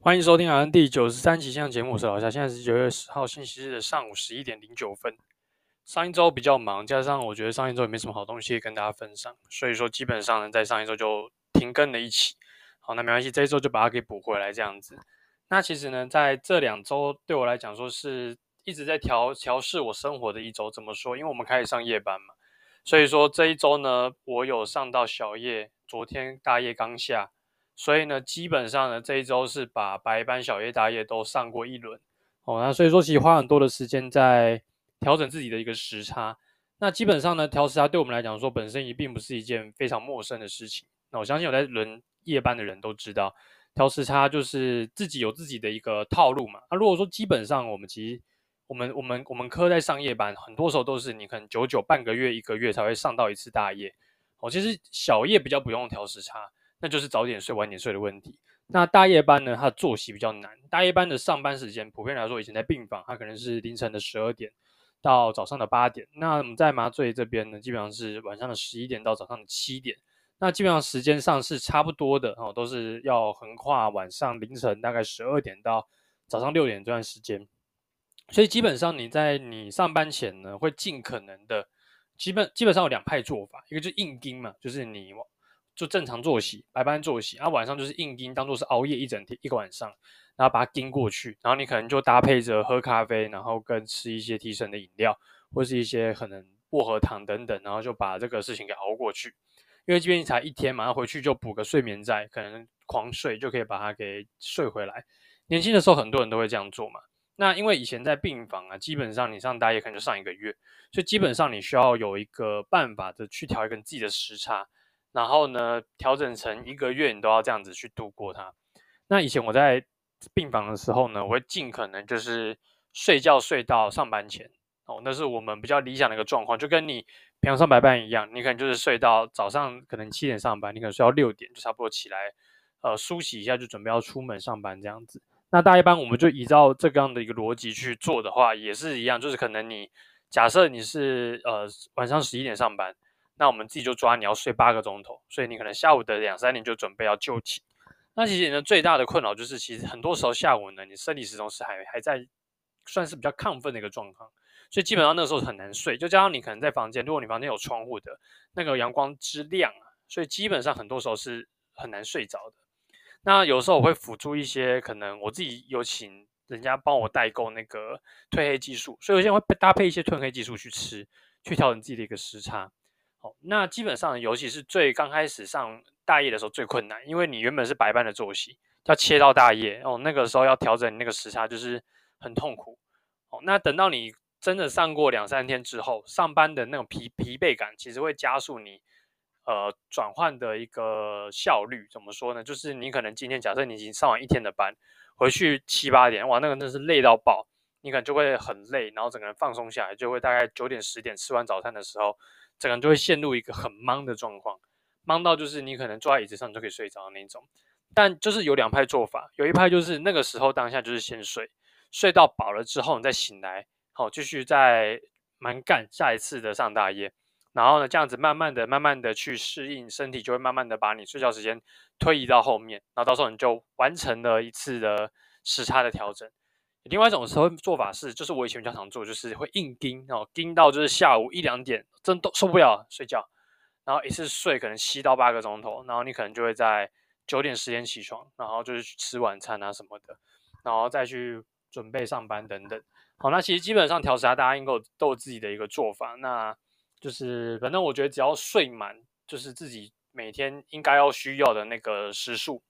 欢迎收听 RN 第九十三期线上节目，我是老夏。现在是九月十号星期日的上午十一点零九分。上一周比较忙，加上我觉得上一周也没什么好东西跟大家分享，所以说基本上呢，在上一周就停更了一期。好，那没关系，这一周就把它给补回来这样子。那其实呢，在这两周对我来讲，说是一直在调调试我生活的一周。怎么说？因为我们开始上夜班嘛，所以说这一周呢，我有上到小夜，昨天大夜刚下。所以呢，基本上呢，这一周是把白班、小夜、大夜都上过一轮哦。那所以说，其实花很多的时间在调整自己的一个时差。那基本上呢，调时差对我们来讲说，本身也并不是一件非常陌生的事情。那我相信有在轮夜班的人都知道，调时差就是自己有自己的一个套路嘛。那如果说基本上我们其实我们我们我们科在上夜班，很多时候都是你可能久久半个月、一个月才会上到一次大夜。哦，其实小夜比较不用调时差。那就是早点睡晚点睡的问题。那大夜班呢，它作息比较难。大夜班的上班时间，普遍来说，以前在病房，它可能是凌晨的十二点到早上的八点。那我们在麻醉这边呢，基本上是晚上的十一点到早上的七点。那基本上时间上是差不多的哦，都是要横跨晚上凌晨大概十二点到早上六点这段时间。所以基本上你在你上班前呢，会尽可能的，基本基本上有两派做法，一个就硬盯嘛，就是你。就正常作息，白班作息，啊晚上就是硬盯，当做是熬夜一整天一个晚上，然后把它盯过去，然后你可能就搭配着喝咖啡，然后跟吃一些提神的饮料，或是一些可能薄荷糖等等，然后就把这个事情给熬过去。因为这边才一天嘛，然后回去就补个睡眠债，可能狂睡就可以把它给睡回来。年轻的时候很多人都会这样做嘛。那因为以前在病房啊，基本上你上大夜可能就上一个月，所以基本上你需要有一个办法的去调一个自己的时差。然后呢，调整成一个月，你都要这样子去度过它。那以前我在病房的时候呢，我会尽可能就是睡觉睡到上班前哦，那是我们比较理想的一个状况，就跟你平常上白班一样，你可能就是睡到早上可能七点上班，你可能睡到六点就差不多起来，呃，梳洗一下就准备要出门上班这样子。那大夜班我们就依照这样的一个逻辑去做的话，也是一样，就是可能你假设你是呃晚上十一点上班。那我们自己就抓你要睡八个钟头，所以你可能下午的两三点就准备要就寝。那其实呢，最大的困扰就是，其实很多时候下午呢，你生理时钟是还还在算是比较亢奋的一个状况，所以基本上那个时候很难睡。就加上你可能在房间，如果你房间有窗户的，那个阳光之亮啊，所以基本上很多时候是很难睡着的。那有时候我会辅助一些，可能我自己有请人家帮我代购那个褪黑激素，所以有些人会搭配一些褪黑激素去吃，去调整自己的一个时差。好，那基本上，尤其是最刚开始上大夜的时候最困难，因为你原本是白班的作息，要切到大夜哦，那个时候要调整你那个时差，就是很痛苦。哦，那等到你真的上过两三天之后，上班的那种疲疲惫感，其实会加速你呃转换的一个效率。怎么说呢？就是你可能今天假设你已经上完一天的班，回去七八点，哇，那个真是累到爆，你可能就会很累，然后整个人放松下来，就会大概九点十点吃完早餐的时候。整个人就会陷入一个很茫的状况，茫到就是你可能坐在椅子上就可以睡着的那种。但就是有两派做法，有一派就是那个时候当下就是先睡，睡到饱了之后你再醒来，好继续再蛮干下一次的上大夜。然后呢，这样子慢慢的、慢慢的去适应，身体就会慢慢的把你睡觉时间推移到后面，然后到时候你就完成了一次的时差的调整。另外一种时候做法是，就是我以前比较常做，就是会硬盯哦，盯到就是下午一两点，真都受不了睡觉，然后一次睡可能七到八个钟头，然后你可能就会在九点十点起床，然后就是去吃晚餐啊什么的，然后再去准备上班等等。好，那其实基本上调时差大家应该都有自己的一个做法，那就是反正我觉得只要睡满，就是自己每天应该要需要的那个时数。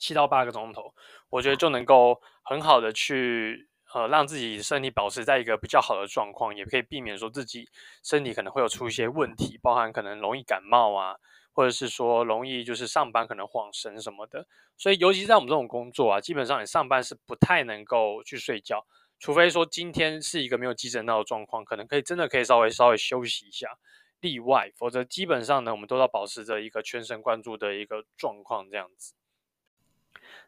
七到八个钟头，我觉得就能够很好的去呃让自己身体保持在一个比较好的状况，也可以避免说自己身体可能会有出一些问题，包含可能容易感冒啊，或者是说容易就是上班可能晃神什么的。所以尤其在我们这种工作啊，基本上你上班是不太能够去睡觉，除非说今天是一个没有急诊到的状况，可能可以真的可以稍微稍微休息一下。例外，否则基本上呢，我们都要保持着一个全神贯注的一个状况这样子。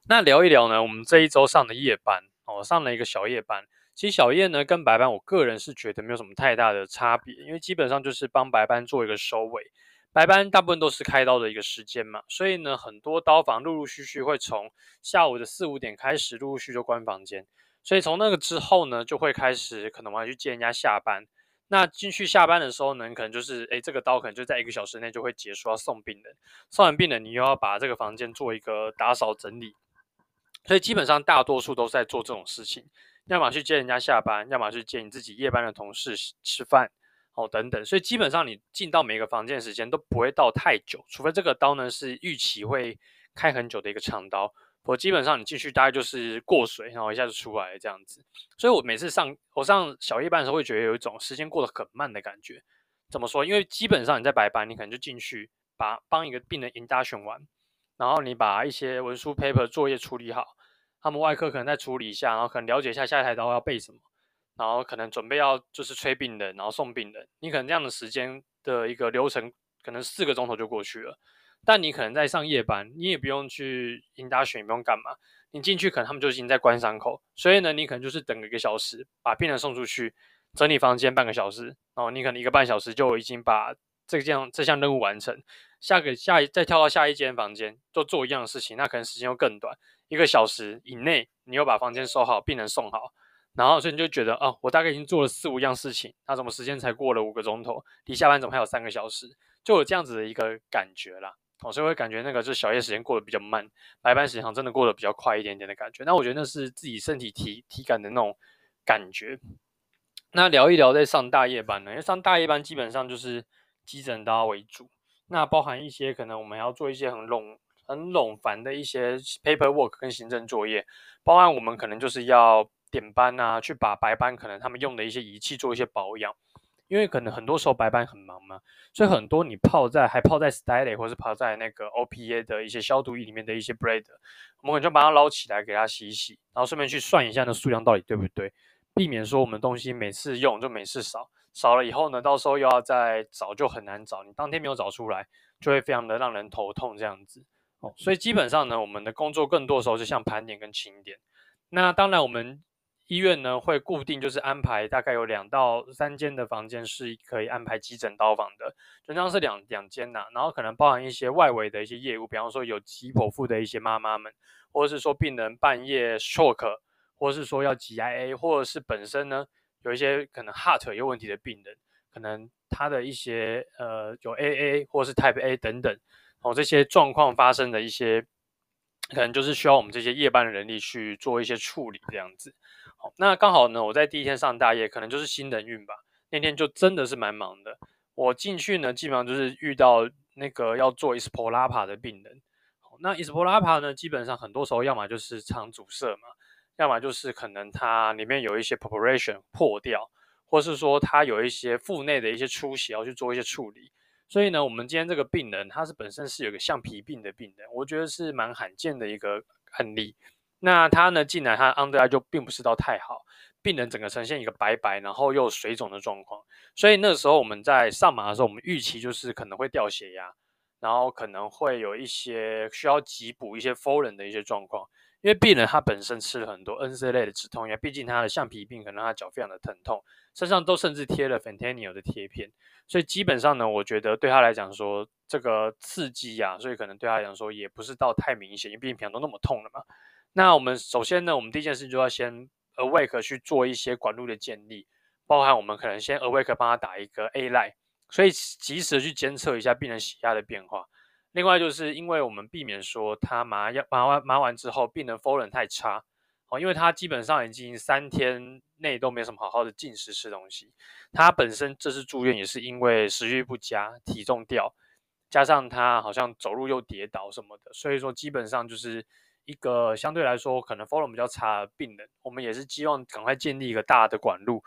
那聊一聊呢，我们这一周上的夜班哦，上了一个小夜班。其实小夜呢跟白班，我个人是觉得没有什么太大的差别，因为基本上就是帮白班做一个收尾。白班大部分都是开刀的一个时间嘛，所以呢，很多刀房陆陆续续会从下午的四五点开始，陆陆续续就关房间。所以从那个之后呢，就会开始可能我要去接人家下班。那进去下班的时候呢，可能就是诶，这个刀可能就在一个小时内就会结束，要送病人。送完病人，你又要把这个房间做一个打扫整理。所以基本上大多数都是在做这种事情，要么去接人家下班，要么去接你自己夜班的同事吃饭哦等等。所以基本上你进到每个房间的时间都不会到太久，除非这个刀呢是预期会开很久的一个长刀。我基本上你进去大概就是过水，然后一下就出来这样子。所以我每次上我上小夜班的时候，会觉得有一种时间过得很慢的感觉。怎么说？因为基本上你在白班，你可能就进去把帮一个病人 induction 完，然后你把一些文书 paper 作业处理好，他们外科可能再处理一下，然后可能了解一下下一台刀要备什么，然后可能准备要就是催病人，然后送病人。你可能这样的时间的一个流程，可能四个钟头就过去了。但你可能在上夜班，你也不用去 induction，也不用干嘛。你进去可能他们就已经在关伤口，所以呢，你可能就是等一个小时，把病人送出去，整理房间半个小时，然后你可能一个半小时就已经把这件这项任务完成。下个下一再跳到下一间房间，就做一样的事情，那可能时间又更短，一个小时以内，你又把房间收好，病人送好，然后所以你就觉得哦，我大概已经做了四五样事情，那怎么时间才过了五个钟头？离下班怎么还有三个小时？就有这样子的一个感觉啦。哦，所以会感觉那个就是小夜时间过得比较慢，白班时间真的过得比较快一点点的感觉。那我觉得那是自己身体体体感的那种感觉。那聊一聊在上大夜班呢，因为上大夜班基本上就是急诊刀为主，那包含一些可能我们要做一些很冗很冗繁的一些 paperwork 跟行政作业，包含我们可能就是要点班啊，去把白班可能他们用的一些仪器做一些保养。因为可能很多时候白班很忙嘛，所以很多你泡在还泡在 style，或是泡在那个 OPA 的一些消毒液里面的一些 blade，我们可能就把它捞起来给它洗一洗，然后顺便去算一下那数量到底对不对，避免说我们东西每次用就每次少，少了以后呢，到时候又要再找就很难找，你当天没有找出来，就会非常的让人头痛这样子。哦，所以基本上呢，我们的工作更多的时候是像盘点跟清点。那当然我们。医院呢会固定就是安排大概有两到三间的房间是可以安排急诊刀房的，通常是两两间呐，然后可能包含一些外围的一些业务，比方说有急剖腹的一些妈妈们，或者是说病人半夜 stroke，或者是说要挤 IA，或者是本身呢有一些可能 heart 有问题的病人，可能他的一些呃有 AA 或是 Type A 等等，哦这些状况发生的一些，可能就是需要我们这些夜班的人力去做一些处理这样子。好，那刚好呢，我在第一天上大夜，可能就是新人运吧。那天就真的是蛮忙的。我进去呢，基本上就是遇到那个要做 ISPOLAPA 的病人。好，那 ISPOLAPA 呢，基本上很多时候要么就是肠阻塞嘛，要么就是可能它里面有一些 perforation 破掉，或是说它有一些腹内的一些出血要去做一些处理。所以呢，我们今天这个病人，他是本身是有个橡皮病的病人，我觉得是蛮罕见的一个案例。那他呢，进来他 under eye 就并不是到太好，病人整个呈现一个白白，然后又水肿的状况。所以那时候我们在上马的时候，我们预期就是可能会掉血压，然后可能会有一些需要急补一些 Florin 的一些状况。因为病人他本身吃了很多 NSAID 类的止痛药，毕竟他的橡皮病可能他脚非常的疼痛，身上都甚至贴了 Fentanyl 的贴片。所以基本上呢，我觉得对他来讲说这个刺激呀、啊，所以可能对他来讲说也不是到太明显，因为毕竟平常都那么痛了嘛。那我们首先呢，我们第一件事就要先 awake 去做一些管路的建立，包含我们可能先 awake 帮他打一个 A line，所以及时的去监测一下病人血压的变化。另外就是因为我们避免说他麻药麻完麻完之后，病人 Flow 太差，哦，因为他基本上已经三天内都没什么好好的进食吃东西，他本身这次住院也是因为食欲不佳，体重掉，加上他好像走路又跌倒什么的，所以说基本上就是。一个相对来说可能 follow 比较差的病人，我们也是希望赶快建立一个大的管路，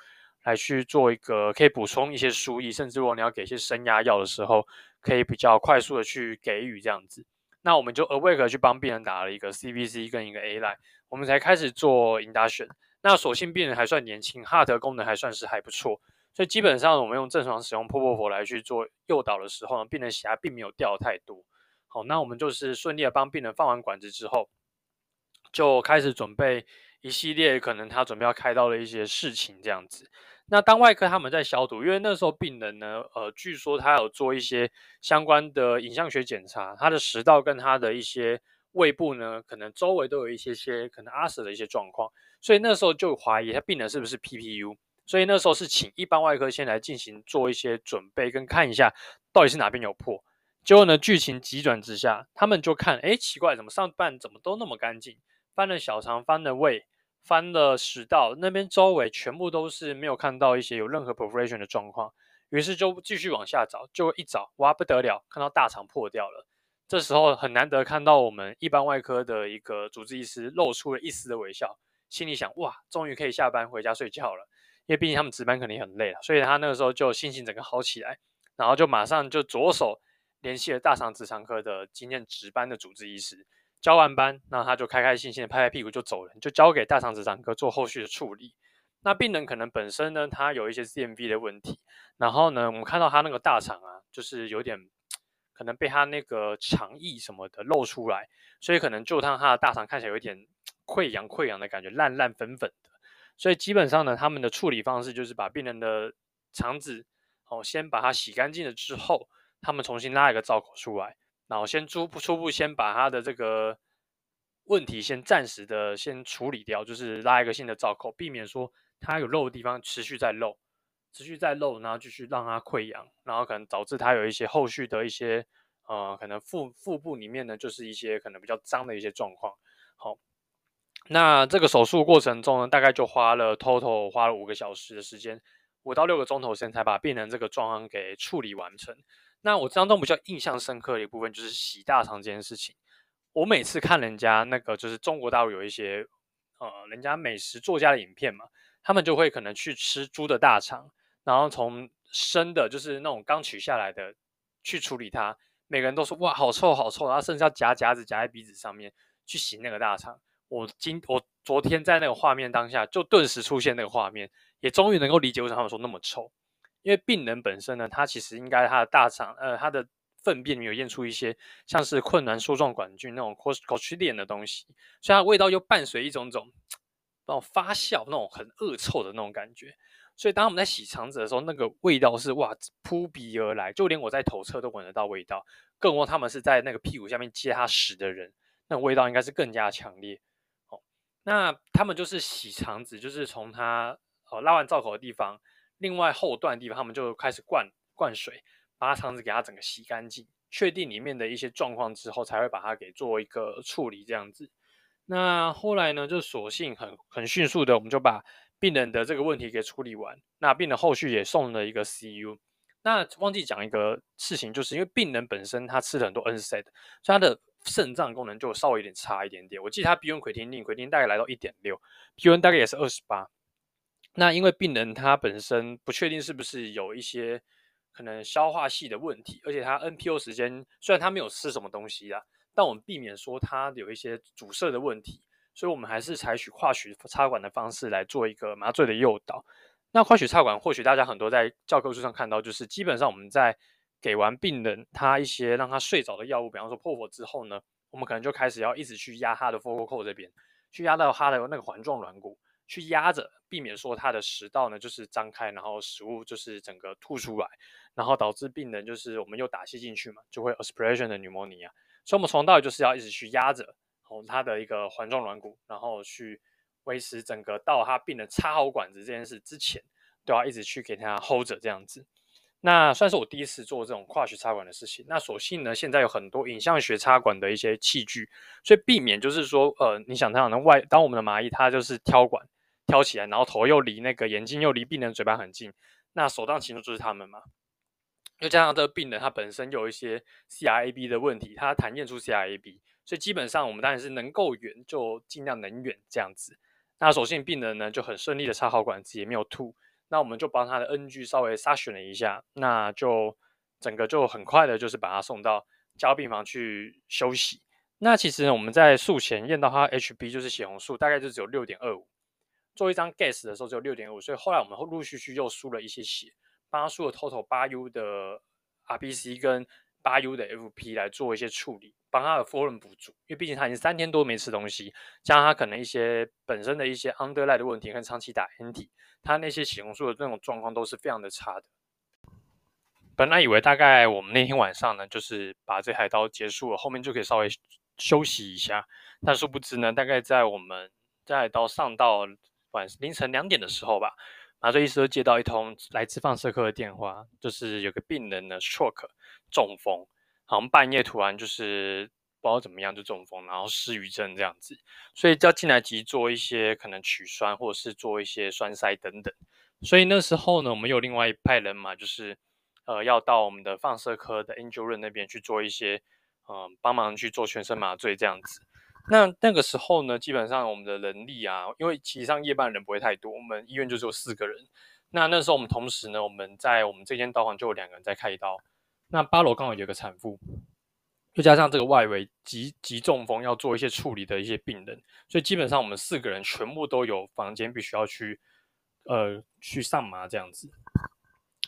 来去做一个可以补充一些输液，甚至如果你要给一些升压药的时候，可以比较快速的去给予这样子。那我们就 awake 去帮病人打了一个 CVC 跟一个 A line，我们才开始做 induction。那所幸病人还算年轻，heart 功能还算是还不错，所以基本上我们用正常使用 propofol 来去做诱导的时候呢，病人血压并没有掉太多。好，那我们就是顺利的帮病人放完管子之后。就开始准备一系列可能他准备要开刀的一些事情这样子。那当外科他们在消毒，因为那时候病人呢，呃，据说他有做一些相关的影像学检查，他的食道跟他的一些胃部呢，可能周围都有一些些可能阿舍的一些状况，所以那时候就怀疑他病人是不是 PPU，所以那时候是请一般外科先来进行做一些准备跟看一下到底是哪边有破。结果呢，剧情急转直下，他们就看，哎，奇怪，怎么上半怎么都那么干净，翻了小肠，翻了胃。翻了食道那边周围全部都是没有看到一些有任何 perforation 的状况，于是就继续往下找，就一找哇不得了，看到大肠破掉了。这时候很难得看到我们一般外科的一个主治医师露出了一丝的微笑，心里想哇，终于可以下班回家睡觉了，因为毕竟他们值班肯定很累了，所以他那个时候就心情整个好起来，然后就马上就着手联系了大肠直肠科的经验值班的主治医师。交完班，那他就开开心心的拍拍屁股就走人，就交给大肠直肠科做后续的处理。那病人可能本身呢，他有一些 CMV 的问题，然后呢，我们看到他那个大肠啊，就是有点可能被他那个肠液什么的漏出来，所以可能就让他的大肠看起来有点溃疡溃疡的感觉，烂烂粉粉的。所以基本上呢，他们的处理方式就是把病人的肠子哦，先把它洗干净了之后，他们重新拉一个造口出来。然后先初初步先把他的这个问题先暂时的先处理掉，就是拉一个新的造口，避免说他有漏的地方持续在漏，持续在漏，然后继续让它溃疡，然后可能导致他有一些后续的一些呃，可能腹腹部里面呢就是一些可能比较脏的一些状况。好，那这个手术过程中呢，大概就花了 total 花了五个小时的时间，五到六个钟头时间才把病人这个状况给处理完成。那我当中比较印象深刻的一部分就是洗大肠这件事情。我每次看人家那个就是中国大陆有一些呃人家美食作家的影片嘛，他们就会可能去吃猪的大肠，然后从生的就是那种刚取下来的去处理它，每个人都说哇好臭好臭，然后甚至要夹夹子夹在鼻子上面去洗那个大肠。我今我昨天在那个画面当下就顿时出现那个画面，也终于能够理解为什么他们说那么臭。因为病人本身呢，他其实应该他的大肠，呃，他的粪便里面有验出一些像是困难梭状杆菌那种 Clostridium 的东西，所以它味道又伴随一种种那种发酵、那种很恶臭的那种感觉。所以当我们在洗肠子的时候，那个味道是哇扑鼻而来，就连我在头侧都闻得到味道，更何况他们是在那个屁股下面接他屎的人，那味道应该是更加强烈。哦，那他们就是洗肠子，就是从他呃拉完造口的地方。另外后段的地方，他们就开始灌灌水，把它肠子给它整个洗干净，确定里面的一些状况之后，才会把它给做一个处理这样子。那后来呢，就索性很很迅速的，我们就把病人的这个问题给处理完。那病人后续也送了一个 CU。那忘记讲一个事情，就是因为病人本身他吃了很多 NSAID，所以他的肾脏功能就稍微有点差一点点。我记得他 BUN 奎汀定奎汀大概来到一点六，BUN 大概也是二十八。那因为病人他本身不确定是不是有一些可能消化系的问题，而且他 NPO 时间虽然他没有吃什么东西啦，但我们避免说他有一些阻塞的问题，所以我们还是采取跨取插管的方式来做一个麻醉的诱导。那跨取插管或许大家很多在教科书上看到，就是基本上我们在给完病人他一些让他睡着的药物，比方说破佛之后呢，我们可能就开始要一直去压他的 focal 这边，去压到他的那个环状软骨。去压着，避免说他的食道呢就是张开，然后食物就是整个吐出来，然后导致病人就是我们又打吸进去嘛，就会 aspiration 的 pneumonia。所以我们从到就是要一直去压着，哦，他的一个环状软骨，然后去维持整个到他病人插好管子这件事之前，都要一直去给他 hold 着这样子。那算是我第一次做这种跨学插管的事情。那所幸呢，现在有很多影像学插管的一些器具，所以避免就是说，呃，你想他想的外，当我们的麻衣它就是挑管。挑起来，然后头又离那个眼睛又离病人嘴巴很近，那首当其冲就是他们嘛。又加上这个病人他本身有一些 CRAB 的问题，他痰验出 CRAB，所以基本上我们当然是能够远就尽量能远这样子。那所幸病人呢就很顺利的插好管子，也没有吐，那我们就帮他的 NG 稍微 suction 了一下，那就整个就很快的就是把他送到加病房去休息。那其实我们在术前验到他 HB 就是血红素大概就只有六点二五。做一张 gas 的时候只有六点五，所以后来我们陆陆续续又输了一些血，帮他输了 total 八 U 的 RBC 跟八 U 的 FP 来做一些处理，帮他的 Foreign 补足，因为毕竟他已经三天多没吃东西，加上他可能一些本身的一些 underlying 的问题，跟长期打 NT，他那些血红素的这种状况都是非常的差的。本来以为大概我们那天晚上呢，就是把这台刀结束了，后面就可以稍微休息一下。但殊不知呢，大概在我们这台刀上到晚凌晨两点的时候吧，麻醉医师接到一通来自放射科的电话，就是有个病人呢 stroke 中风，好像半夜突然就是不知道怎么样就中风，然后失语症这样子，所以要进来急做一些可能取栓或者是做一些栓塞等等。所以那时候呢，我们有另外一派人马就是。呃，要到我们的放射科的 angel 那边去做一些，嗯、呃，帮忙去做全身麻醉这样子。那那个时候呢，基本上我们的人力啊，因为其实上夜班人不会太多，我们医院就只有四个人。那那时候我们同时呢，我们在我们这间刀房就有两个人在开刀。那八楼刚好有个产妇，又加上这个外围急急中风要做一些处理的一些病人，所以基本上我们四个人全部都有房间必须要去，呃，去上麻这样子。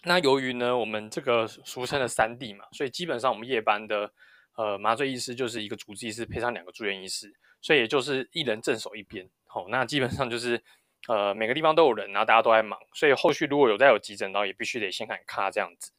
那由于呢，我们这个俗称的三 D 嘛，所以基本上我们夜班的呃麻醉医师就是一个主治医师配上两个住院医师，所以也就是一人镇守一边。好、哦，那基本上就是呃每个地方都有人，然后大家都在忙，所以后续如果有再有急诊然后，也必须得先喊卡这样子。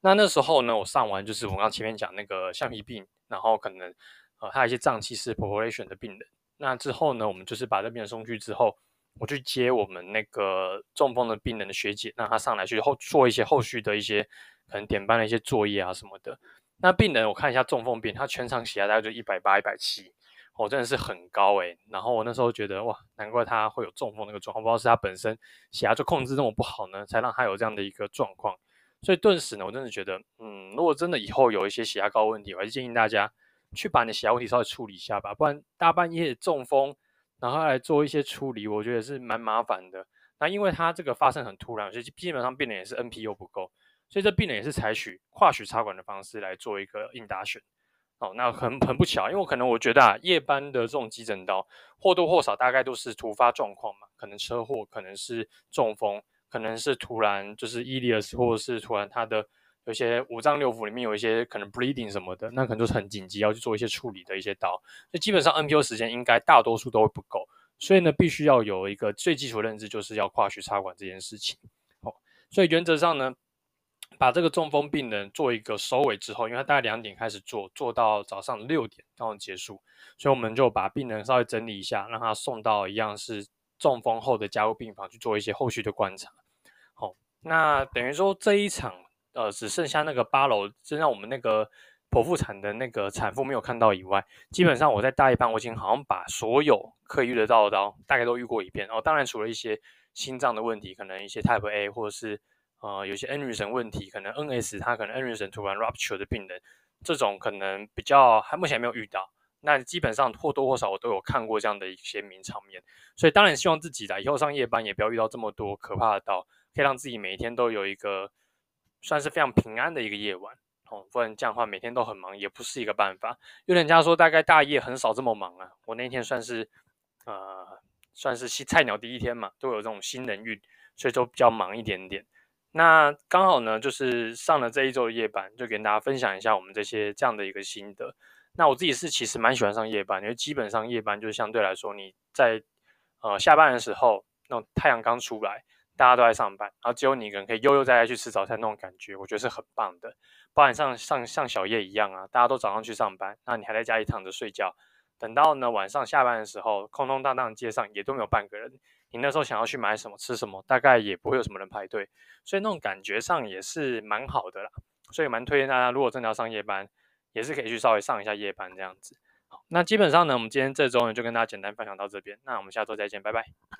那那时候呢，我上完就是我刚前面讲那个橡皮病，然后可能呃还有一些脏器是 population 的病人。那之后呢，我们就是把这病人送去之后。我去接我们那个中风的病人的学姐，让她上来去后做一些后续的一些可能点班的一些作业啊什么的。那病人我看一下中风病，他全场血压大概就一百八、一百七，哦，真的是很高诶、然后我那时候觉得哇，难怪他会有中风那个状况，不知道是他本身血压就控制那么不好呢，才让他有这样的一个状况。所以顿时呢，我真的觉得，嗯，如果真的以后有一些血压高问题，我还是建议大家去把你的血压问题稍微处理一下吧，不然大半夜中风。然后来做一些处理，我觉得是蛮麻烦的。那因为他这个发生很突然，所以基本上病人也是 NPU 不够，所以这病人也是采取跨取插管的方式来做一个应答选。哦，那很很不巧，因为可能我觉得啊，夜班的这种急诊刀或多或少大概都是突发状况嘛，可能车祸，可能是中风，可能是突然就是 ilius 或者是突然他的。有些五脏六腑里面有一些可能 bleeding 什么的，那可能就是很紧急要去做一些处理的一些刀，所以基本上 NPO 时间应该大多数都不够，所以呢，必须要有一个最基础认知，就是要跨区插管这件事情。哦，所以原则上呢，把这个中风病人做一个收尾之后，因为他大概两点开始做，做到早上六点刚好结束，所以我们就把病人稍微整理一下，让他送到一样是中风后的加护病房去做一些后续的观察。好，那等于说这一场。呃，只剩下那个八楼，就让我们那个剖腹产的那个产妇没有看到以外，基本上我在大夜班，我已经好像把所有可以遇得到的刀大概都遇过一遍。哦，当然除了一些心脏的问题，可能一些 Type A 或者是呃有些 N 女神问题，可能 NS 它可能 N 女神突然 rupture 的病人，这种可能比较还目前还没有遇到。那基本上或多或少我都有看过这样的一些名场面，所以当然希望自己的以后上夜班也不要遇到这么多可怕的刀，可以让自己每一天都有一个。算是非常平安的一个夜晚哦，不然这样的话每天都很忙也不是一个办法。有人家说大概大夜很少这么忙啊，我那天算是呃算是新菜鸟第一天嘛，都有这种新人运，所以就比较忙一点点。那刚好呢，就是上了这一周的夜班，就跟大家分享一下我们这些这样的一个心得。那我自己是其实蛮喜欢上夜班，因为基本上夜班就是相对来说你在呃下班的时候，那种太阳刚出来。大家都在上班，然后只有你一个人可以悠悠哉哉去吃早餐那种感觉，我觉得是很棒的。包含像像像小叶一样啊，大家都早上去上班，那你还在家里躺着睡觉，等到呢晚上下班的时候，空空荡荡街上也都没有半个人。你那时候想要去买什么吃什么，大概也不会有什么人排队，所以那种感觉上也是蛮好的啦。所以蛮推荐大家，如果真的要上夜班，也是可以去稍微上一下夜班这样子。好，那基本上呢，我们今天这周呢就跟大家简单分享到这边，那我们下周再见，拜拜。